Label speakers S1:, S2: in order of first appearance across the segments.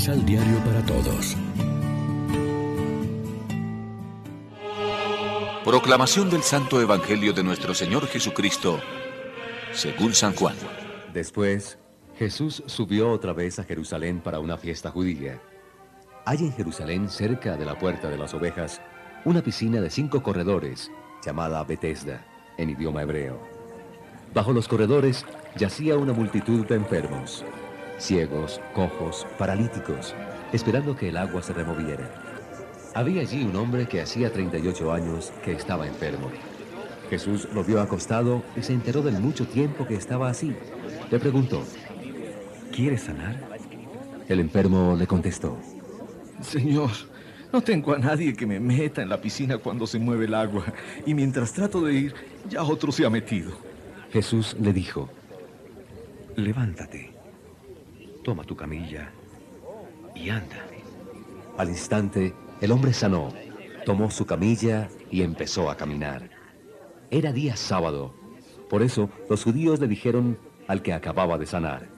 S1: Misal Diario para Todos.
S2: Proclamación del Santo Evangelio de nuestro Señor Jesucristo, según San Juan.
S3: Después, Jesús subió otra vez a Jerusalén para una fiesta judía. Hay en Jerusalén, cerca de la puerta de las ovejas, una piscina de cinco corredores, llamada Bethesda, en idioma hebreo. Bajo los corredores yacía una multitud de enfermos, ciegos, cojos, paralíticos, esperando que el agua se removiera. Había allí un hombre que hacía 38 años que estaba enfermo. Jesús lo vio acostado y se enteró del mucho tiempo que estaba así. Le preguntó, ¿quieres sanar? El enfermo le contestó,
S4: Señor, no tengo a nadie que me meta en la piscina cuando se mueve el agua, y mientras trato de ir, ya otro se ha metido.
S3: Jesús le dijo,
S5: Levántate, toma tu camilla y anda.
S3: Al instante, el hombre sanó, tomó su camilla y empezó a caminar. Era día sábado, por eso los judíos le dijeron al que acababa de sanar,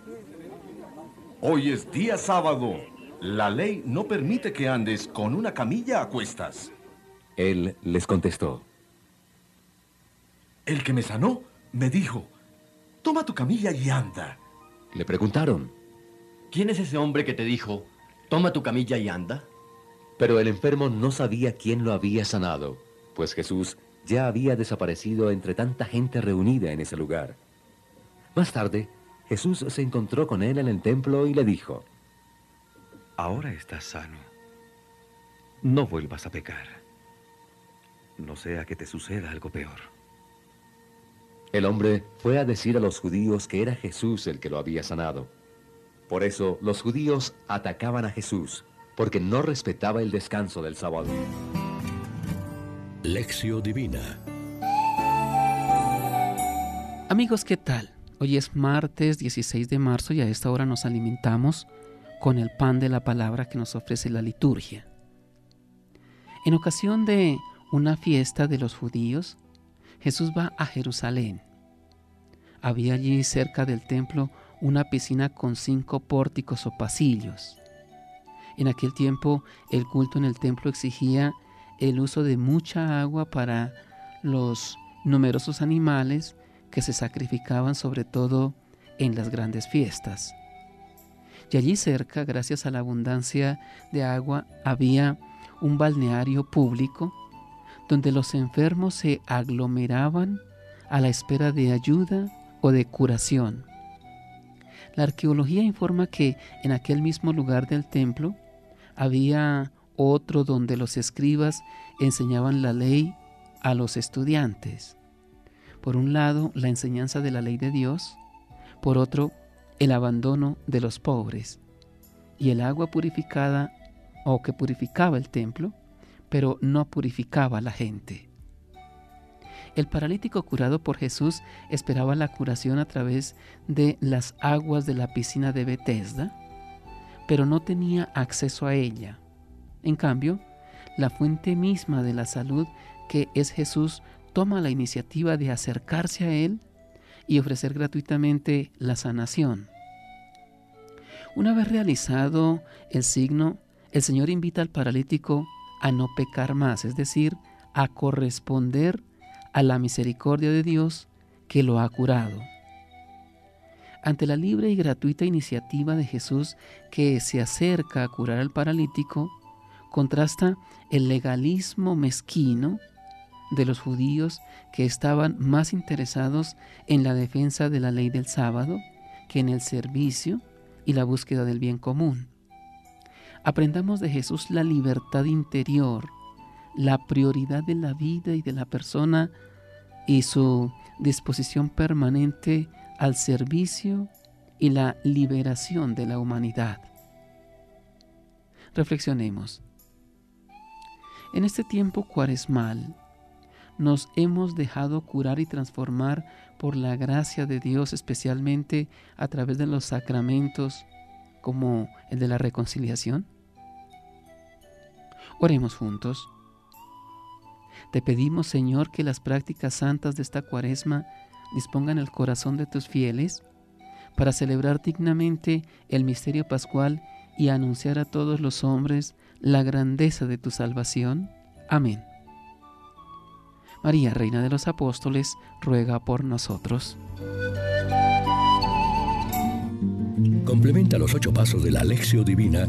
S4: Hoy es día sábado. La ley no permite que andes con una camilla a cuestas.
S3: Él les contestó,
S4: El que me sanó me dijo, toma tu camilla y anda.
S3: Le preguntaron,
S6: ¿Quién es ese hombre que te dijo, toma tu camilla y anda?
S3: pero el enfermo no sabía quién lo había sanado, pues Jesús ya había desaparecido entre tanta gente reunida en ese lugar. Más tarde, Jesús se encontró con él en el templo y le dijo,
S5: Ahora estás sano. No vuelvas a pecar. No sea que te suceda algo peor.
S3: El hombre fue a decir a los judíos que era Jesús el que lo había sanado. Por eso los judíos atacaban a Jesús, porque no respetaba el descanso del sábado.
S1: Lección Divina.
S7: Amigos, ¿qué tal? Hoy es martes 16 de marzo y a esta hora nos alimentamos con el pan de la palabra que nos ofrece la liturgia. En ocasión de una fiesta de los judíos, Jesús va a Jerusalén. Había allí cerca del templo una piscina con cinco pórticos o pasillos. En aquel tiempo el culto en el templo exigía el uso de mucha agua para los numerosos animales que se sacrificaban sobre todo en las grandes fiestas. Y allí cerca, gracias a la abundancia de agua, había un balneario público donde los enfermos se aglomeraban a la espera de ayuda o de curación. La arqueología informa que en aquel mismo lugar del templo había otro donde los escribas enseñaban la ley a los estudiantes. Por un lado, la enseñanza de la ley de Dios, por otro, el abandono de los pobres y el agua purificada o que purificaba el templo, pero no purificaba a la gente. El paralítico curado por Jesús esperaba la curación a través de las aguas de la piscina de Bethesda, pero no tenía acceso a ella. En cambio, la fuente misma de la salud, que es Jesús, toma la iniciativa de acercarse a Él y ofrecer gratuitamente la sanación. Una vez realizado el signo, el Señor invita al paralítico a no pecar más, es decir, a corresponder a la misericordia de Dios que lo ha curado. Ante la libre y gratuita iniciativa de Jesús que se acerca a curar al paralítico, contrasta el legalismo mezquino de los judíos que estaban más interesados en la defensa de la ley del sábado que en el servicio y la búsqueda del bien común. Aprendamos de Jesús la libertad interior, la prioridad de la vida y de la persona y su disposición permanente al servicio y la liberación de la humanidad. Reflexionemos. En este tiempo cuaresmal, nos hemos dejado curar y transformar por la gracia de Dios, especialmente a través de los sacramentos como el de la reconciliación? Oremos juntos. Te pedimos, Señor, que las prácticas santas de esta cuaresma dispongan el corazón de tus fieles para celebrar dignamente el misterio pascual y anunciar a todos los hombres la grandeza de tu salvación. Amén. María, Reina de los Apóstoles, ruega por nosotros.
S1: Complementa los ocho pasos de la Alexio Divina